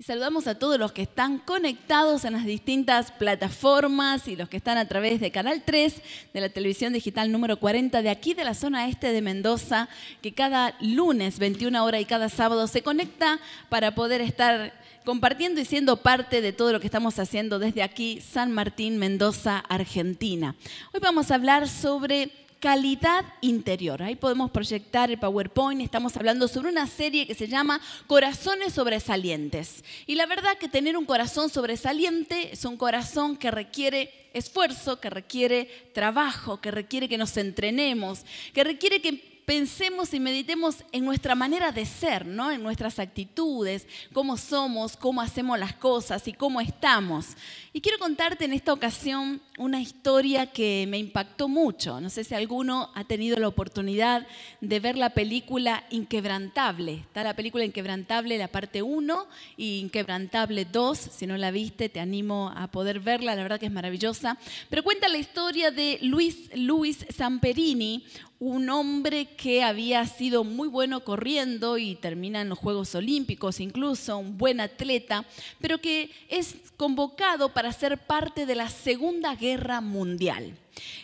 Y saludamos a todos los que están conectados en las distintas plataformas y los que están a través de Canal 3 de la televisión digital número 40 de aquí de la zona este de Mendoza, que cada lunes 21 horas y cada sábado se conecta para poder estar compartiendo y siendo parte de todo lo que estamos haciendo desde aquí, San Martín, Mendoza, Argentina. Hoy vamos a hablar sobre calidad interior. Ahí podemos proyectar el PowerPoint. Estamos hablando sobre una serie que se llama Corazones sobresalientes. Y la verdad que tener un corazón sobresaliente es un corazón que requiere esfuerzo, que requiere trabajo, que requiere que nos entrenemos, que requiere que pensemos y meditemos en nuestra manera de ser, ¿no? en nuestras actitudes, cómo somos, cómo hacemos las cosas y cómo estamos. Y quiero contarte en esta ocasión una historia que me impactó mucho. No sé si alguno ha tenido la oportunidad de ver la película Inquebrantable. Está la película Inquebrantable, la parte 1 y Inquebrantable 2. Si no la viste, te animo a poder verla, la verdad que es maravillosa. Pero cuenta la historia de Luis, Luis Samperini, un hombre que había sido muy bueno corriendo y termina en los Juegos Olímpicos incluso, un buen atleta, pero que es convocado para ser parte de la Segunda Guerra Mundial.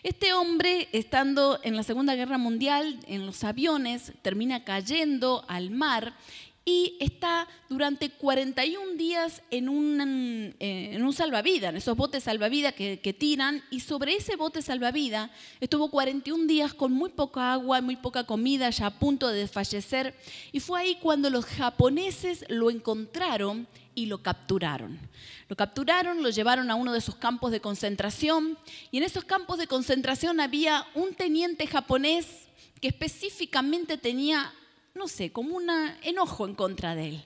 Este hombre, estando en la Segunda Guerra Mundial, en los aviones, termina cayendo al mar y está durante 41 días en un, en un salvavidas, en esos botes salvavidas que, tiran, y sobre ese bote salvavidas estuvo 41 días con muy poca agua, muy poca comida, ya a punto de desfallecer, y fue ahí cuando los japoneses lo encontraron y lo capturaron. Lo capturaron, lo llevaron a uno de sus campos de concentración, y en esos campos de concentración había un teniente japonés que específicamente tenía no sé, como un enojo en contra de él,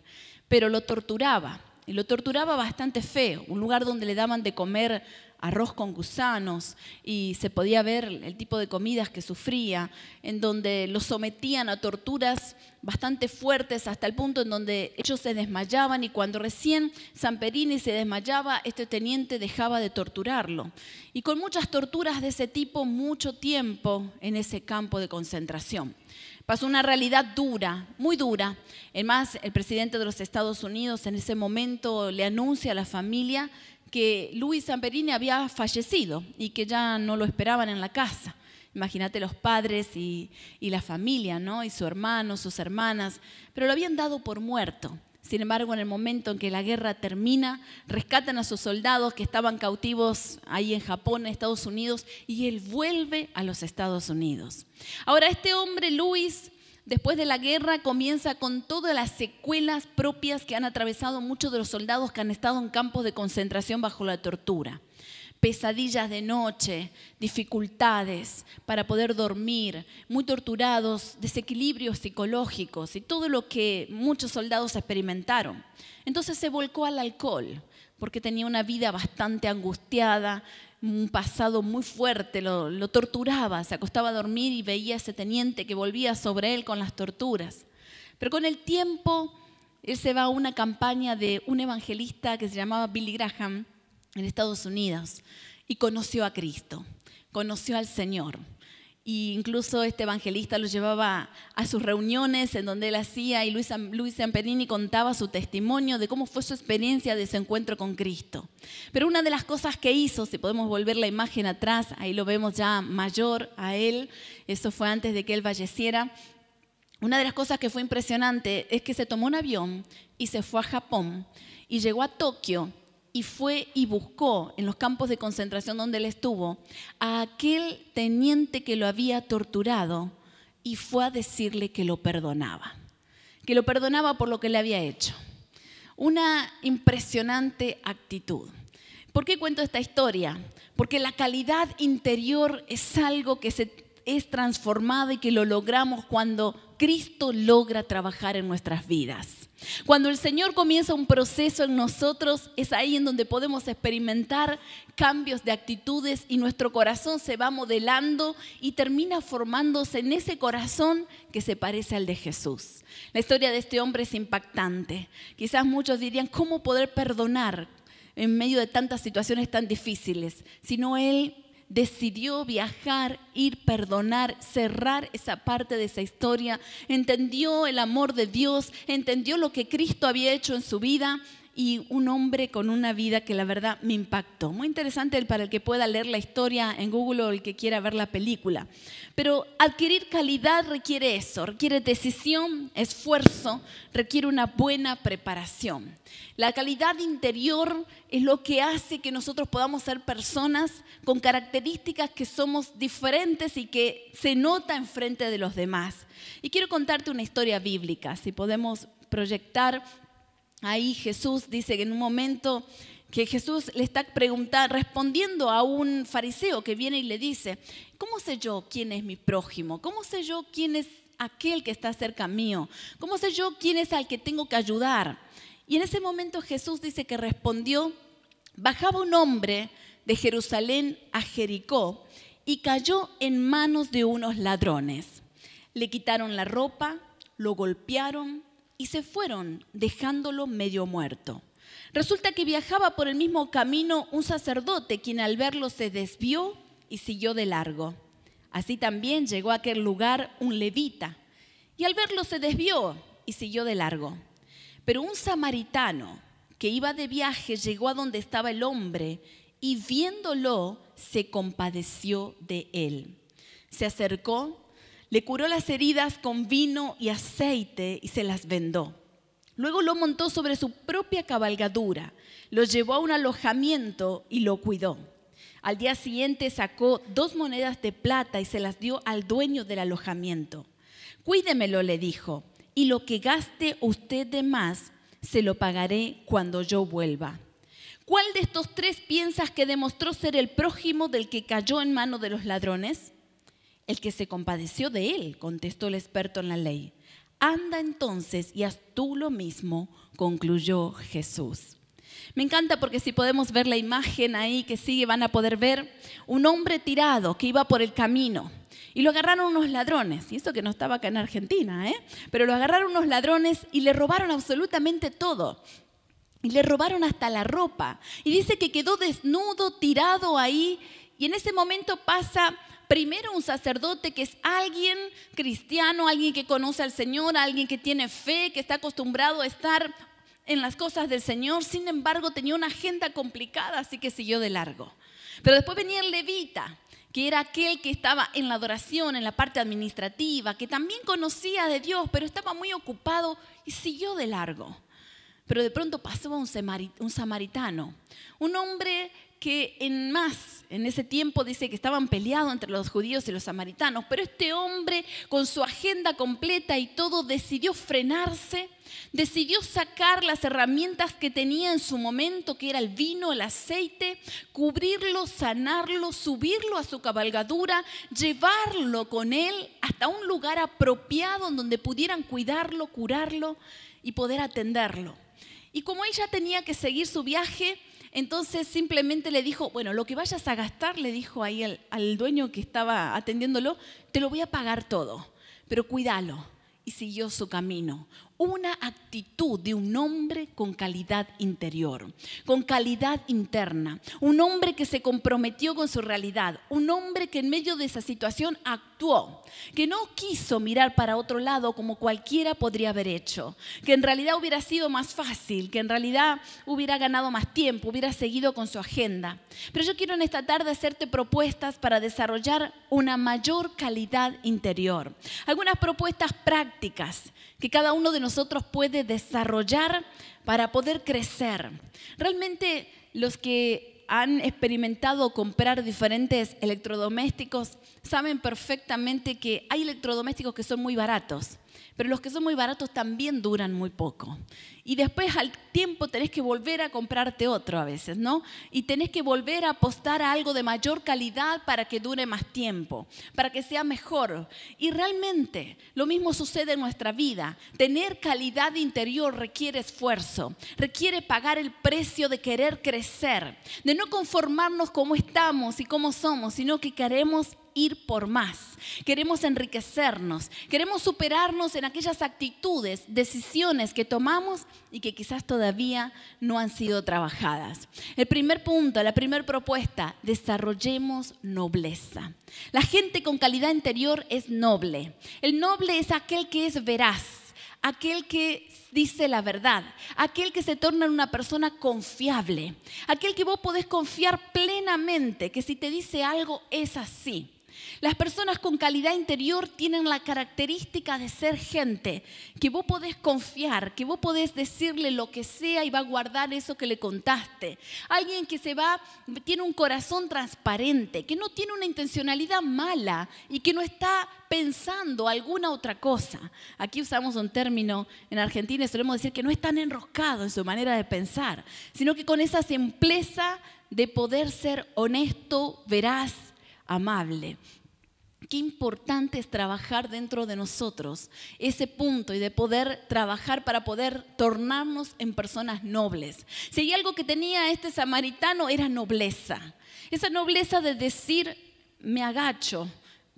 pero lo torturaba. Y lo torturaba bastante feo, un lugar donde le daban de comer arroz con gusanos y se podía ver el tipo de comidas que sufría, en donde lo sometían a torturas bastante fuertes hasta el punto en donde ellos se desmayaban y cuando recién Samperini se desmayaba, este teniente dejaba de torturarlo. Y con muchas torturas de ese tipo, mucho tiempo en ese campo de concentración pasó una realidad dura, muy dura. Además, el presidente de los Estados Unidos en ese momento le anuncia a la familia que Luis Zamperini había fallecido y que ya no lo esperaban en la casa. Imagínate los padres y, y, la familia, ¿no? Y su hermano, sus hermanas, pero lo habían dado por muerto. Sin embargo, en el momento en que la guerra termina, rescatan a sus soldados que estaban cautivos ahí en Japón, en Estados Unidos, y él vuelve a los Estados Unidos. Ahora, este hombre, Luis, después de la guerra, comienza con todas las secuelas propias que han atravesado muchos de los soldados que han estado en campos de concentración bajo la tortura pesadillas de noche, dificultades para poder dormir, muy torturados, desequilibrios psicológicos y todo lo que muchos soldados experimentaron. Entonces se volcó al alcohol porque tenía una vida bastante angustiada, un pasado muy fuerte, lo, torturaba, se acostaba a dormir y veía a ese teniente que volvía sobre él con las torturas. Pero con el tiempo, él se va a una campaña de un evangelista que se llamaba Billy Graham, en Estados Unidos y conoció a Cristo, conoció al Señor. Y incluso este evangelista lo llevaba a sus reuniones en donde él hacía y Luis, Luis Zamperini contaba su testimonio de cómo fue su experiencia de ese encuentro con Cristo. Pero una de las cosas que hizo, si podemos volver la imagen atrás, ahí lo vemos ya mayor a él, eso fue antes de que él falleciera, una de las cosas que fue impresionante es que se tomó un avión y se fue a Japón y llegó a Tokio y fue y buscó en los campos de concentración donde él estuvo a aquel teniente que lo había torturado y fue a decirle que lo perdonaba, que lo perdonaba por lo que le había hecho. Una impresionante actitud. ¿Por qué cuento esta historia? Porque la calidad interior es algo que se es transformado y que lo logramos cuando Cristo logra trabajar en nuestras vidas. Cuando el Señor comienza un proceso en nosotros, es ahí en donde podemos experimentar cambios de actitudes y nuestro corazón se va modelando y termina formándose en ese corazón que se parece al de Jesús. La historia de este hombre es impactante. Quizás muchos dirían, ¿cómo poder perdonar en medio de tantas situaciones tan difíciles? Sino Él decidió viajar, ir, perdonar, cerrar esa parte de esa historia, entendió el amor de Dios, entendió lo que Cristo había hecho en su vida y un hombre con una vida que la verdad me impactó. Muy interesante para el que pueda leer la historia en Google o el que quiera ver la película. Pero adquirir calidad requiere eso, requiere decisión, esfuerzo, requiere una buena preparación. La calidad interior es lo que hace que nosotros podamos ser personas con características que somos diferentes y que se nota enfrente de los demás. Y quiero contarte una historia bíblica, si podemos proyectar Ahí Jesús dice que en un momento que Jesús le está preguntando, respondiendo a un fariseo que viene y le dice, ¿cómo sé yo quién es mi prójimo? ¿Cómo sé yo quién es aquel que está cerca mío? ¿Cómo sé yo quién es al que tengo que ayudar? Y en ese momento Jesús dice que respondió, bajaba un hombre de Jerusalén a Jericó y cayó en manos de unos ladrones. Le quitaron la ropa, lo golpearon, y se fueron, dejándolo medio muerto. Resulta que viajaba por el mismo camino un sacerdote, quien al verlo se desvió y siguió de largo. Así también llegó a aquel lugar un levita, y al verlo se desvió y siguió de largo. Pero un samaritano que iba de viaje llegó a donde estaba el hombre y viéndolo se compadeció de él. Se acercó, le curó las heridas con vino y aceite y se las vendó. Luego lo montó sobre su propia cabalgadura, lo llevó a un alojamiento y lo cuidó. Al día siguiente sacó dos monedas de plata y se las dio al dueño del alojamiento. Cuídemelo, le dijo, y lo que gaste usted de más, se lo pagaré cuando yo vuelva. ¿Cuál de estos tres piensas que demostró ser el prójimo del que cayó en mano de los ladrones? El que se compadeció de él, contestó el experto en la ley. Anda entonces y haz tú lo mismo, concluyó Jesús. Me encanta porque si podemos ver la imagen ahí que sigue, van a poder ver un hombre tirado que iba por el camino. Y lo agarraron unos ladrones, y eso que no estaba acá en Argentina, ¿eh? pero lo agarraron unos ladrones y le robaron absolutamente todo. Y le robaron hasta la ropa. Y dice que quedó desnudo, tirado ahí. Y en ese momento pasa primero un sacerdote que es alguien cristiano, alguien que conoce al Señor, alguien que tiene fe, que está acostumbrado a estar en las cosas del Señor, sin embargo tenía una agenda complicada, así que siguió de largo. Pero después venía el levita, que era aquel que estaba en la adoración, en la parte administrativa, que también conocía de Dios, pero estaba muy ocupado y siguió de largo. Pero de pronto pasó un samaritano, un hombre que en más, en ese tiempo dice que estaban peleados entre los judíos y los samaritanos, pero este hombre con su agenda completa y todo decidió frenarse, decidió sacar las herramientas que tenía en su momento, que era el vino, el aceite, cubrirlo, sanarlo, subirlo a su cabalgadura, llevarlo con él hasta un lugar apropiado en donde pudieran cuidarlo, curarlo y poder atenderlo. Y como ella tenía que seguir su viaje, entonces simplemente le dijo, bueno, lo que vayas a gastar, le dijo ahí al, al, dueño que estaba atendiéndolo, te lo voy a pagar todo, pero cuídalo. Y siguió su camino una actitud de un hombre con calidad interior, con calidad interna, un hombre que se comprometió con su realidad, un hombre que en medio de esa situación actuó, que no quiso mirar para otro lado como cualquiera podría haber hecho, que en realidad hubiera sido más fácil, que en realidad hubiera ganado más tiempo, hubiera seguido con su agenda. Pero yo quiero en esta tarde hacerte propuestas para desarrollar una mayor calidad interior, algunas propuestas prácticas que cada uno de nosotros puede desarrollar para poder crecer. Realmente los que han experimentado comprar diferentes electrodomésticos saben perfectamente que hay electrodomésticos que son muy baratos pero los que son muy baratos también duran muy poco. Y después al tiempo tenés que volver a comprarte otro a veces, ¿no? Y tenés que volver a apostar a algo de mayor calidad para que dure más tiempo, para que sea mejor. Y realmente lo mismo sucede en nuestra vida. Tener calidad interior requiere esfuerzo, requiere pagar el precio de querer crecer, de no conformarnos como estamos y como somos, sino que queremos ir por más, queremos enriquecernos, queremos superarnos en aquellas actitudes, decisiones que tomamos y que quizás todavía no han sido trabajadas. El primer punto, la primera propuesta, desarrollemos nobleza. La gente con calidad interior es noble. El noble es aquel que es veraz aquel que dice la verdad, aquel que se torna en una persona confiable, aquel que vos podés confiar plenamente, que si te dice algo es así. Las personas con calidad interior tienen la característica de ser gente que vos podés confiar, que vos podés decirle lo que sea y va a guardar eso que le contaste. Alguien que se va, tiene un corazón transparente, que no tiene una intencionalidad mala y que no está pensando alguna otra cosa. Aquí usamos un término en Argentina y solemos decir que no es tan enroscado en su manera de pensar, sino que con esa simpleza de poder ser honesto, veraz, amable. Qué importante es trabajar dentro de nosotros ese punto y de poder trabajar para poder tornarnos en personas nobles. Si hay algo que tenía este samaritano era nobleza. Esa nobleza de decir, me agacho,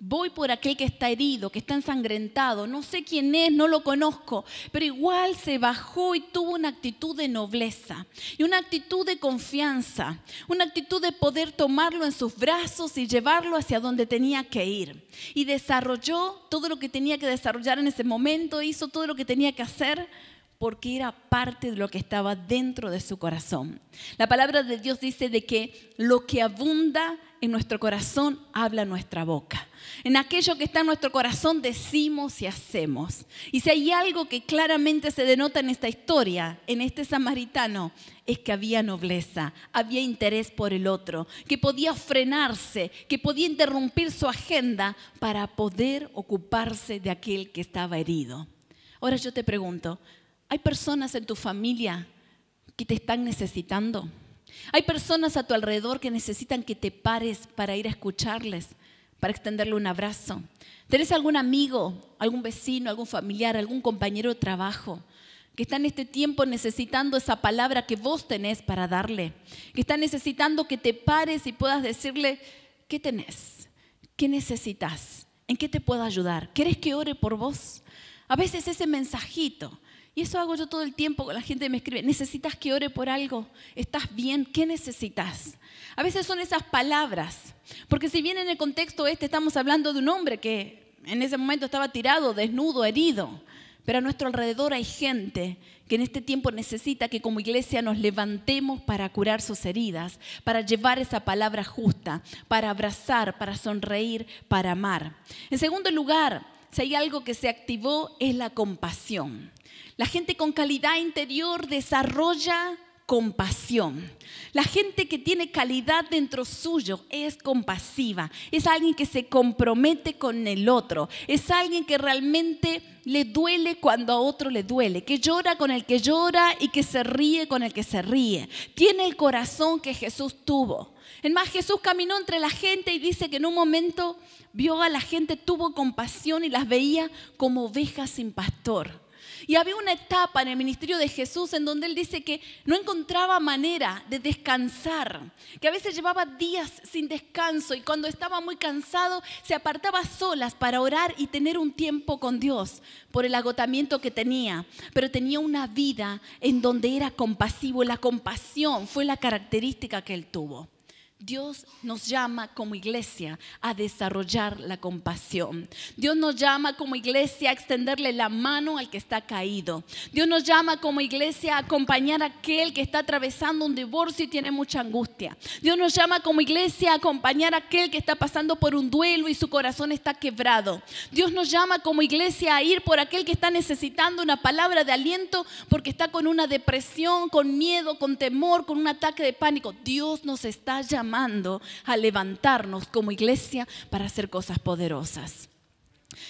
Voy por aquel que está herido, que está ensangrentado. No sé quién es, no lo conozco, pero igual se bajó y tuvo una actitud de nobleza y una actitud de confianza, una actitud de poder tomarlo en sus brazos y llevarlo hacia donde tenía que ir. Y desarrolló todo lo que tenía que desarrollar en ese momento, hizo todo lo que tenía que hacer porque era parte de lo que estaba dentro de su corazón. La palabra de Dios dice de que lo que abunda en nuestro corazón habla nuestra boca. En aquello que está en nuestro corazón decimos y hacemos. Y si hay algo que claramente se denota en esta historia, en este samaritano, es que había nobleza, había interés por el otro, que podía frenarse, que podía interrumpir su agenda para poder ocuparse de aquel que estaba herido. Ahora yo te pregunto, ¿hay personas en tu familia que te están necesitando? Hay personas a tu alrededor que necesitan que te pares para ir a escucharles, para extenderle un abrazo. ¿Tenés algún amigo, algún vecino, algún familiar, algún compañero de trabajo que está en este tiempo necesitando esa palabra que vos tenés para darle? Que está necesitando que te pares y puedas decirle, ¿qué tenés? ¿Qué necesitas? ¿En qué te puedo ayudar? ¿Querés que ore por vos? A veces ese mensajito y eso hago yo todo el tiempo, la gente me escribe, ¿necesitas que ore por algo? ¿Estás bien? ¿Qué necesitas? A veces son esas palabras, porque si bien en el contexto este estamos hablando de un hombre que en ese momento estaba tirado, desnudo, herido, pero a nuestro alrededor hay gente que en este tiempo necesita que como iglesia nos levantemos para curar sus heridas, para llevar esa palabra justa, para abrazar, para sonreír, para amar. En segundo lugar, si hay algo que se activó es la compasión. La gente con calidad interior desarrolla compasión. La gente que tiene calidad dentro suyo es compasiva, es alguien que se compromete con el otro, es alguien que realmente le duele cuando a otro le duele, que llora con el que llora y que se ríe con el que se ríe. Tiene el corazón que Jesús tuvo. Es más, Jesús caminó entre la gente y dice que en un momento vio a la gente, tuvo compasión y las veía como ovejas sin pastor. Y había una etapa en el ministerio de Jesús en donde él dice que no encontraba manera de descansar, que a veces llevaba días sin descanso y cuando estaba muy cansado se apartaba solas para orar y tener un tiempo con Dios por el agotamiento que tenía, pero tenía una vida en donde era compasivo, la compasión fue la característica que él tuvo. Dios nos llama como iglesia a desarrollar la compasión. Dios nos llama como iglesia a extenderle la mano al que está caído. Dios nos llama como iglesia a acompañar a aquel que está atravesando un divorcio y tiene mucha angustia. Dios nos llama como iglesia a acompañar a aquel que está pasando por un duelo y su corazón está quebrado. Dios nos llama como iglesia a ir por aquel que está necesitando una palabra de aliento porque está con una depresión, con miedo, con temor, con un ataque de pánico. Dios nos está llamando a levantarnos como iglesia para hacer cosas poderosas.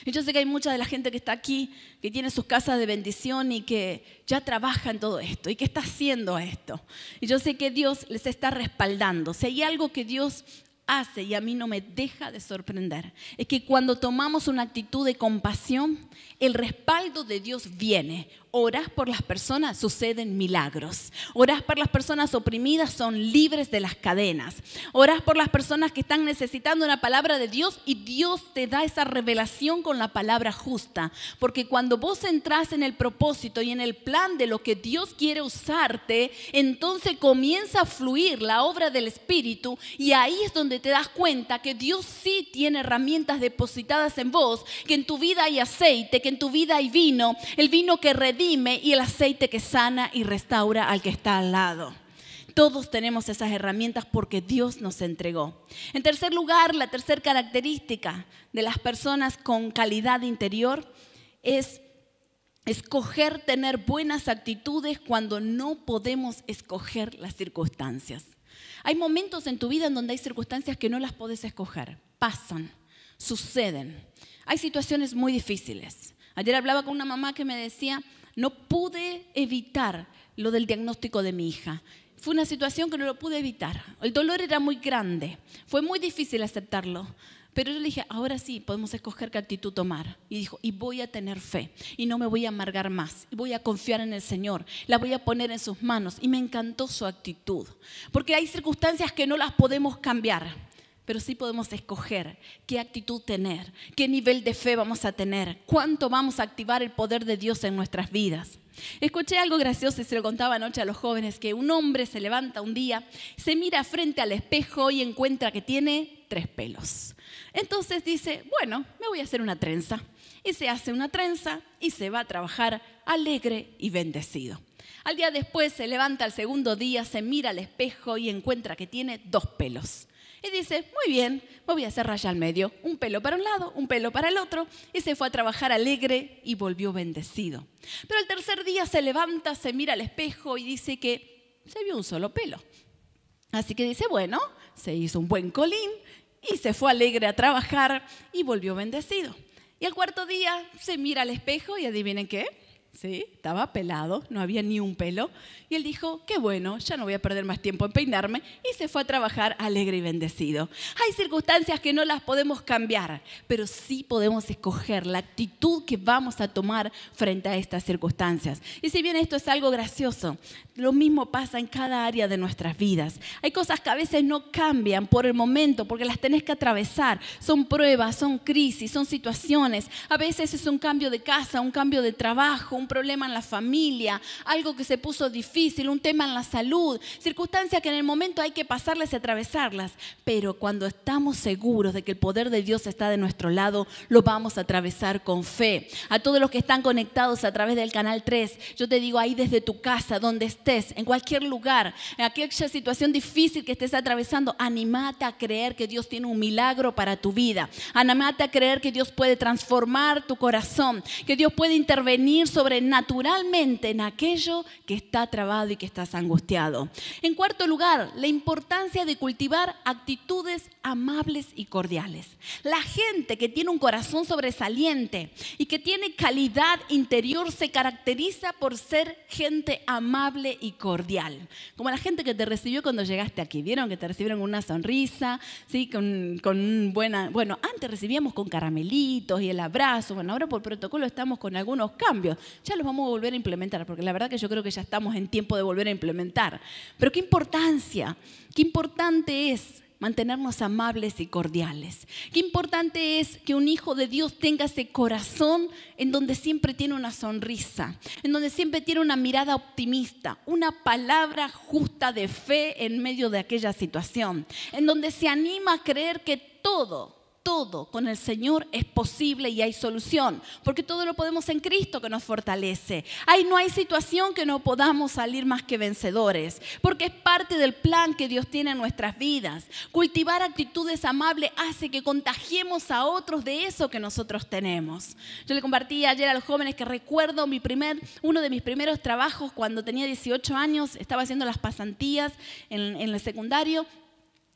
Y yo sé que hay mucha de la gente que está aquí, que tiene sus casas de bendición y que ya trabaja en todo esto y que está haciendo esto. Y yo sé que Dios les está respaldando. Si hay algo que Dios hace y a mí no me deja de sorprender, es que cuando tomamos una actitud de compasión, el respaldo de Dios viene Orás por las personas, suceden milagros. Orás por las personas oprimidas, son libres de las cadenas. Orás por las personas que están necesitando una palabra de Dios y Dios te da esa revelación con la palabra justa. Porque cuando vos entras en el propósito y en el plan de lo que Dios quiere usarte, entonces comienza a fluir la obra del Espíritu y ahí es donde te das cuenta que Dios sí tiene herramientas depositadas en vos, que en tu vida hay aceite, que en tu vida hay vino, el vino que redime y el aceite que sana y restaura al que está al lado. Todos tenemos esas herramientas porque Dios nos entregó. En tercer lugar, la tercera característica de las personas con calidad interior es escoger tener buenas actitudes cuando no podemos escoger las circunstancias. Hay momentos en tu vida en donde hay circunstancias que no las puedes escoger, pasan, suceden. Hay situaciones muy difíciles. Ayer hablaba con una mamá que me decía, no pude evitar lo del diagnóstico de mi hija. Fue una situación que no lo pude evitar. El dolor era muy grande. Fue muy difícil aceptarlo. Pero yo le dije, ahora sí, podemos escoger qué actitud tomar. Y dijo, y voy a tener fe, y no me voy a amargar más, y voy a confiar en el Señor, la voy a poner en sus manos. Y me encantó su actitud, porque hay circunstancias que no las podemos cambiar, pero sí podemos escoger qué actitud tener, qué nivel de fe vamos a tener, cuánto vamos a activar el poder de Dios en nuestras vidas. Escuché algo gracioso y se lo contaba anoche a los jóvenes, que un hombre se levanta un día, se mira frente al espejo y encuentra que tiene tres pelos. Entonces dice, bueno, me voy a hacer una trenza. Y se hace una trenza y se va a trabajar alegre y bendecido. Al día después se levanta al segundo día, se mira al espejo y encuentra que tiene dos pelos. Y dice, muy bien, me voy a hacer raya al medio, un pelo para un lado, un pelo para el otro, y se fue a trabajar alegre y volvió bendecido. Pero el tercer día se levanta, se mira al espejo y dice que se vio un solo pelo. Así que dice, bueno, se hizo un buen colín y se fue alegre a trabajar y volvió bendecido. Y el cuarto día se mira al espejo y adivinen qué, ¿sí? Estaba pelado, no había ni un pelo. Y él dijo, qué bueno, ya no voy a perder más tiempo en peinarme. Y se fue a trabajar alegre y bendecido. Hay circunstancias que no las podemos cambiar, pero sí podemos escoger la actitud que vamos a tomar frente a estas circunstancias. Y si bien esto es algo gracioso, lo mismo pasa en cada área de nuestras vidas. Hay cosas que a veces no cambian por el momento, porque las tenés que atravesar. Son pruebas, son crisis, son situaciones. A veces es un cambio de casa, un cambio de trabajo, un problema en la familia, algo que se puso difícil, un tema en la salud, circunstancias que en el momento hay que pasarlas y atravesarlas. Pero cuando estamos seguros de que el poder de Dios está de nuestro lado, lo vamos a atravesar con fe. A todos los que están conectados a través del canal 3, yo te digo ahí desde tu casa, donde estés, en cualquier lugar, en aquella situación difícil que estés atravesando, animate a creer que Dios tiene un milagro para tu vida. Animate a creer que Dios puede transformar tu corazón, que Dios puede intervenir sobre naturalmente en aquello que está trabado y que estás angustiado. En cuarto lugar, la importancia de cultivar actitudes amables y cordiales. La gente que tiene un corazón sobresaliente y que tiene calidad interior se caracteriza por ser gente amable y cordial. Como la gente que te recibió cuando llegaste aquí. ¿Vieron que te recibieron con una sonrisa? ¿Sí? Con, con buena... Bueno, antes recibíamos con caramelitos y el abrazo. Bueno, ahora por protocolo estamos con algunos cambios ya los vamos a volver a implementar, porque la verdad que yo creo que ya estamos en tiempo de volver a implementar. Pero qué importancia, qué importante es mantenernos amables y cordiales. Qué importante es que un hijo de Dios tenga ese corazón en donde siempre tiene una sonrisa, en donde siempre tiene una mirada optimista, una palabra justa de fe en medio de aquella situación, en donde se anima a creer que todo todo con el Señor es posible y hay solución, porque todo lo podemos en Cristo que nos fortalece. Ahí no hay situación que no podamos salir más que vencedores, porque es parte del plan que Dios tiene en nuestras vidas. Cultivar actitudes amables hace que contagiemos a otros de eso que nosotros tenemos. Yo le compartí ayer a los jóvenes que recuerdo mi primer, uno de mis primeros trabajos cuando tenía 18 años, estaba haciendo las pasantías en, en el secundario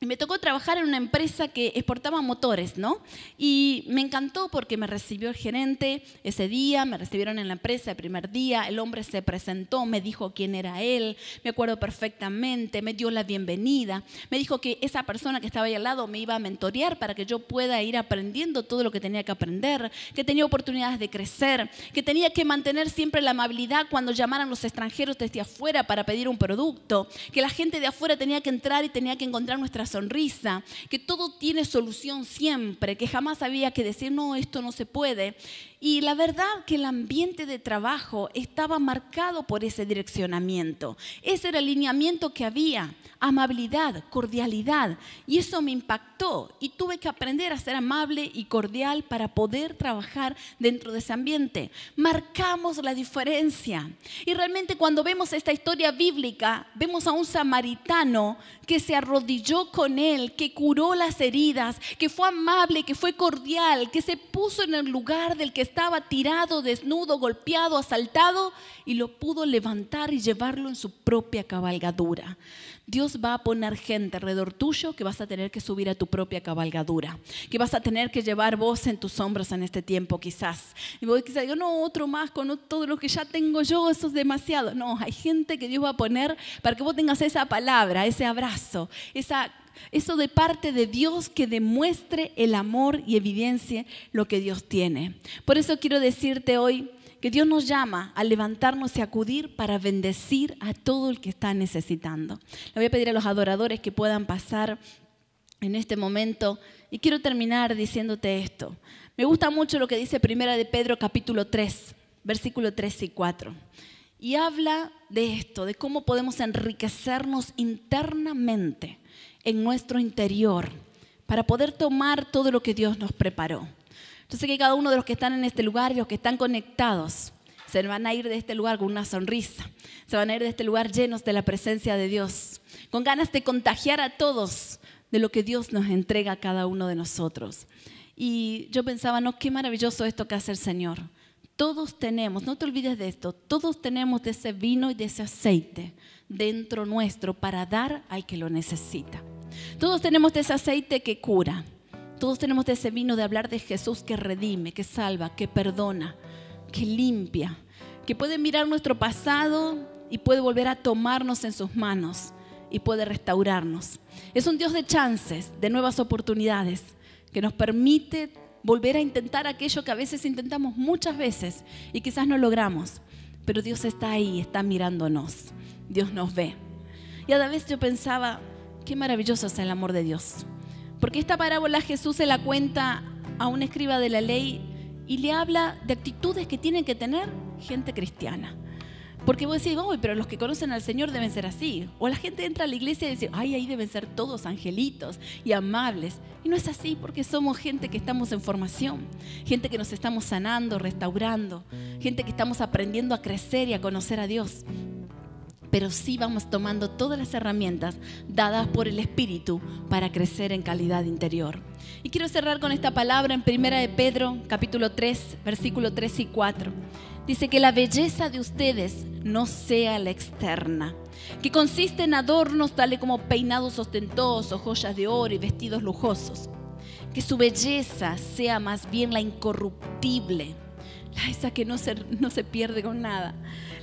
me tocó trabajar en una empresa que exportaba motores, ¿no? Y me encantó porque me recibió el gerente ese día, me recibieron en la empresa el primer día, el hombre se presentó, me dijo quién era él, me acuerdo perfectamente, me dio la bienvenida, me dijo que esa persona que estaba ahí al lado me iba a mentorear para que yo pueda ir aprendiendo todo lo que tenía que aprender, que tenía oportunidades de crecer, que tenía que mantener siempre la amabilidad cuando llamaran los extranjeros desde afuera para pedir un producto, que la gente de afuera tenía que entrar y tenía que encontrar nuestras sonrisa, que todo tiene solución siempre, que jamás había que decir, no, esto no se puede. Y la verdad que el ambiente de trabajo estaba marcado por ese direccionamiento. Ese era el lineamiento que había, amabilidad, cordialidad. Y eso me impactó y tuve que aprender a ser amable y cordial para poder trabajar dentro de ese ambiente. Marcamos la diferencia. Y realmente cuando vemos esta historia bíblica, vemos a un samaritano que se arrodilló con él, que curó las heridas, que fue amable, que fue cordial, que se puso en el lugar del que estaba tirado, desnudo, golpeado, asaltado, y lo pudo levantar y llevarlo en su propia cabalgadura. Dios va a poner gente alrededor tuyo que vas a tener que subir a tu propia cabalgadura, que vas a tener que llevar vos en tus hombros en este tiempo quizás. Y vos quizás digo, no, otro más con todo lo que ya tengo yo, eso es demasiado. No, hay gente que Dios va a poner para que vos tengas esa palabra, ese abrazo, esa eso de parte de Dios que demuestre el amor y evidencie lo que Dios tiene. Por eso quiero decirte hoy que Dios nos llama a levantarnos y acudir para bendecir a todo el que está necesitando. Le voy a pedir a los adoradores que puedan pasar en este momento y quiero terminar diciéndote esto. Me gusta mucho lo que dice Primera de Pedro capítulo 3, versículo 3 y 4. Y habla de esto, de cómo podemos enriquecernos internamente en nuestro interior para poder tomar todo lo que Dios nos preparó. Yo sé que cada uno de los que están en este lugar y los que están conectados se van a ir de este lugar con una sonrisa, se van a ir de este lugar llenos de la presencia de Dios, con ganas de contagiar a todos de lo que Dios nos entrega a cada uno de nosotros. Y yo pensaba, no, qué maravilloso esto que hace el Señor. Todos tenemos, no te olvides de esto, todos tenemos de ese vino y de ese aceite dentro nuestro para dar al que lo necesita. Todos tenemos de ese aceite que cura. Todos tenemos de ese vino de hablar de Jesús que redime, que salva, que perdona, que limpia, que puede mirar nuestro pasado y puede volver a tomarnos en sus manos y puede restaurarnos. Es un Dios de chances, de nuevas oportunidades, que nos permite volver a intentar aquello que a veces intentamos muchas veces y quizás no logramos. Pero Dios está ahí, está mirándonos. Dios nos ve. Y a la vez yo pensaba, qué maravilloso es el amor de Dios. Porque esta parábola Jesús se la cuenta a un escriba de la ley y le habla de actitudes que tienen que tener gente cristiana. Porque vos decís, pero los que conocen al Señor deben ser así. O la gente entra a la iglesia y dice, ay, ahí deben ser todos angelitos y amables. Y no es así porque somos gente que estamos en formación, gente que nos estamos sanando, restaurando, gente que estamos aprendiendo a crecer y a conocer a Dios pero sí vamos tomando todas las herramientas dadas por el Espíritu para crecer en calidad interior. Y quiero cerrar con esta palabra en Primera de Pedro, capítulo 3, versículo 3 y 4. Dice que la belleza de ustedes no sea la externa, que consiste en adornos tales como peinados ostentosos, joyas de oro y vestidos lujosos. Que su belleza sea más bien la incorruptible, esa que no se, no se pierde con nada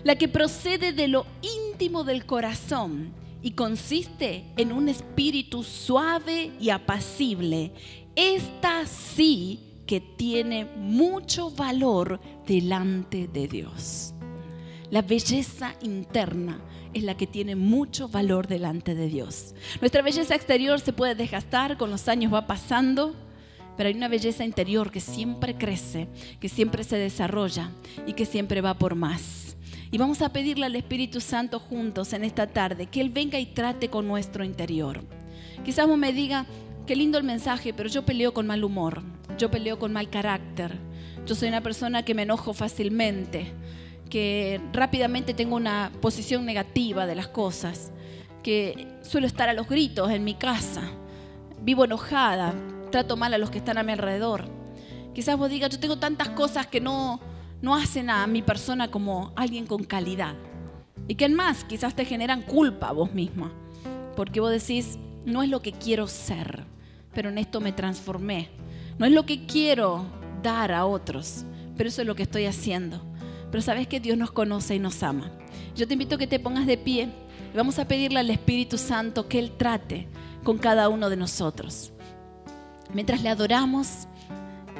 la que procede de lo íntimo del corazón y consiste en un espíritu suave y apacible. Esta sí que tiene mucho valor delante de Dios. La belleza interna es la que tiene mucho valor delante de Dios. Nuestra belleza exterior se puede desgastar, con los años va pasando, pero hay una belleza interior que siempre crece, que siempre se desarrolla y que siempre va por más. Y vamos a pedirle al Espíritu Santo juntos en esta tarde que Él venga y trate con nuestro interior. Quizás vos me diga, qué lindo el mensaje, pero yo peleo con mal humor, yo peleo con mal carácter, yo soy una persona que me enojo fácilmente, que rápidamente tengo una posición negativa de las cosas, que suelo estar a los gritos en mi casa, vivo enojada, trato mal a los que están a mi alrededor. Quizás vos digas, yo tengo tantas cosas que no, no hacen a mi persona como alguien con calidad. Y que en más, quizás te generan culpa a vos misma. Porque vos decís, no es lo que quiero ser, pero en esto me transformé. No es lo que quiero dar a otros, pero eso es lo que estoy haciendo. Pero sabes que Dios nos conoce y nos ama. Yo te invito a que te pongas de pie y vamos a pedirle al Espíritu Santo que Él trate con cada uno de nosotros. Mientras le adoramos,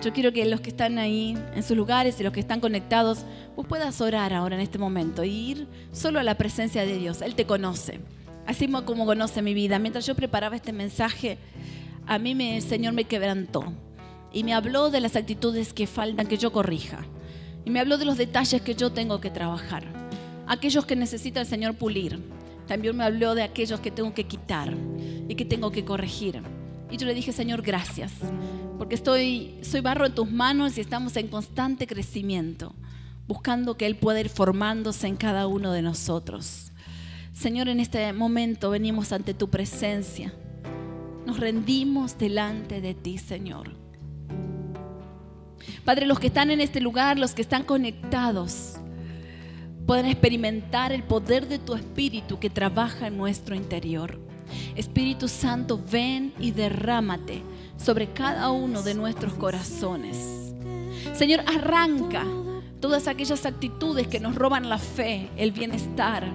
yo quiero que los que están ahí en sus lugares y los que están conectados, vos puedas orar ahora en este momento y ir solo a la presencia de Dios. Él te conoce. así como conoce mi vida. Mientras yo preparaba este mensaje, a mí el Señor me quebrantó y me habló de las actitudes que faltan que yo corrija. Y me habló de los detalles que yo tengo que trabajar. Aquellos que necesita el Señor pulir. También me habló de aquellos que tengo que quitar y que tengo que corregir. Y yo le dije, Señor, gracias, porque estoy, soy barro en tus manos y estamos en constante crecimiento, buscando que Él pueda ir formándose en cada uno de nosotros. Señor, en este momento venimos ante tu presencia. Nos rendimos delante de ti, Señor. Padre, los que están en este lugar, los que están conectados, pueden experimentar el poder de tu Espíritu que trabaja en nuestro interior. Espíritu Santo, ven y derrámate sobre cada uno de nuestros corazones. Señor, arranca todas aquellas actitudes que nos roban la fe, el bienestar,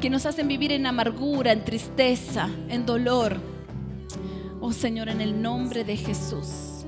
que nos hacen vivir en amargura, en tristeza, en dolor. Oh Señor, en el nombre de Jesús.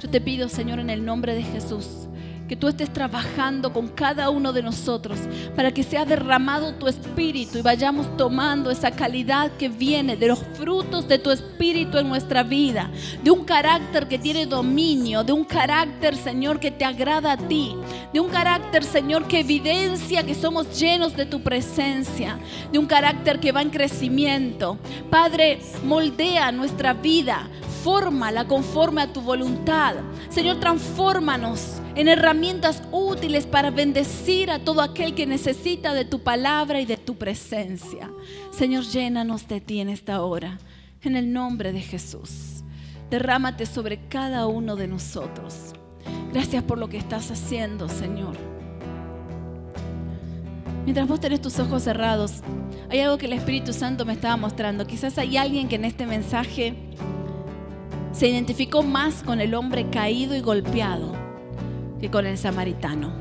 Yo te pido, Señor, en el nombre de Jesús, que tú estés trabajando con cada uno de nosotros para que sea derramado tu espíritu y vayamos tomando esa calidad que viene de los frutos de tu espíritu en nuestra vida, de un carácter que tiene dominio, de un carácter, Señor, que te agrada a ti, de un carácter, Señor, que evidencia que somos llenos de tu presencia, de un carácter que va en crecimiento. Padre, moldea nuestra vida, fórmala conforme a tu voluntad. Señor, transfórmanos en herramientas útiles para bendecir a todo aquel que necesita de tu palabra y de tu presencia. Señor, llénanos de ti en esta hora, en el nombre de Jesús. Derrámate sobre cada uno de nosotros. Gracias por lo que estás haciendo, Señor. Mientras vos tenés tus ojos cerrados, hay algo que el Espíritu Santo me estaba mostrando. Quizás hay alguien que en este mensaje se identificó más con el hombre caído y golpeado que con el samaritano.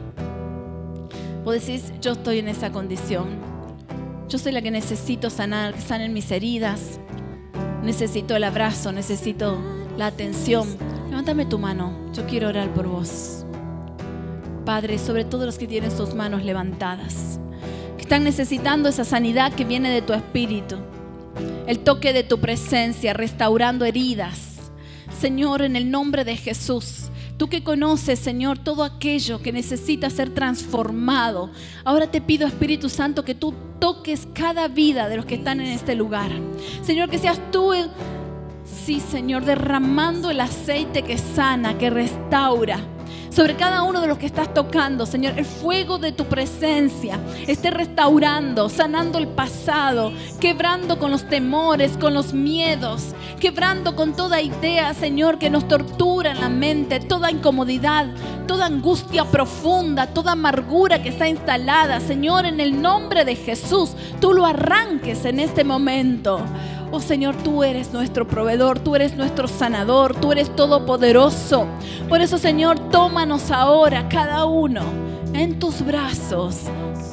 Vos decís, yo estoy en esa condición. Yo soy la que necesito sanar, que sanen mis heridas. Necesito el abrazo, necesito la atención. Levántame tu mano, yo quiero orar por vos. Padre, sobre todo los que tienen sus manos levantadas, que están necesitando esa sanidad que viene de tu espíritu, el toque de tu presencia, restaurando heridas Señor, en el nombre de Jesús. Tú que conoces, Señor, todo aquello que necesita ser transformado. Ahora te pido, Espíritu Santo, que tú toques cada vida de los que están en este lugar. Señor, que seas tú, sí, Señor, derramando el aceite que sana, que restaura sobre cada uno de los que estás tocando, Señor. El fuego de tu presencia esté restaurando, sanando el pasado, quebrando con los temores, con los miedos, quebrando con toda idea, Señor, que nos tortura en la mente, toda incomodidad, toda angustia profunda, toda amargura que está instalada, Señor, en el nombre de Jesús, tú lo arranques en este momento. Oh Señor, tú eres nuestro proveedor, tú eres nuestro sanador, tú eres todopoderoso. Por eso, Señor, tómanos ahora cada uno en tus brazos.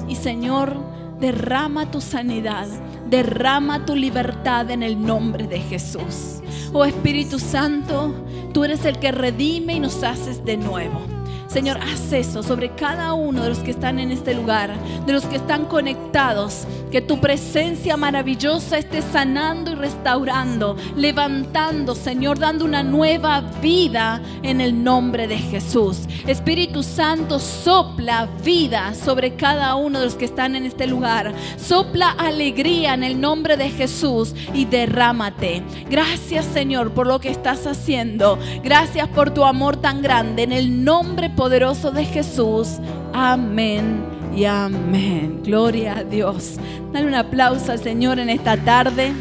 Y Señor, derrama tu sanidad, derrama tu libertad en el nombre de Jesús. Oh Espíritu Santo, tú eres el que redime y nos haces de nuevo. Señor, haz eso sobre cada uno de los que están en este lugar, de los que están conectados. Que tu presencia maravillosa esté sanando y restaurando, levantando, Señor, dando una nueva vida en el nombre de Jesús. Espíritu Santo, sopla vida sobre cada uno de los que están en este lugar. Sopla alegría en el nombre de Jesús y derrámate. Gracias, Señor, por lo que estás haciendo. Gracias por tu amor tan grande. En el nombre poderoso de Jesús. Amén y amén. Gloria a Dios. Dale un aplauso al Señor en esta tarde.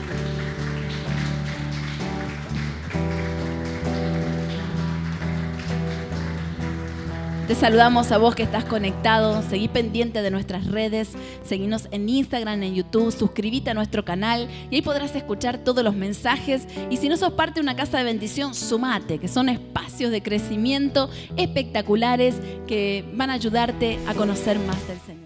Te saludamos a vos que estás conectado. Seguí pendiente de nuestras redes. Seguinos en Instagram, en YouTube. Suscríbete a nuestro canal y ahí podrás escuchar todos los mensajes. Y si no sos parte de una casa de bendición, sumate, que son espacios de crecimiento espectaculares que van a ayudarte a conocer más del Señor.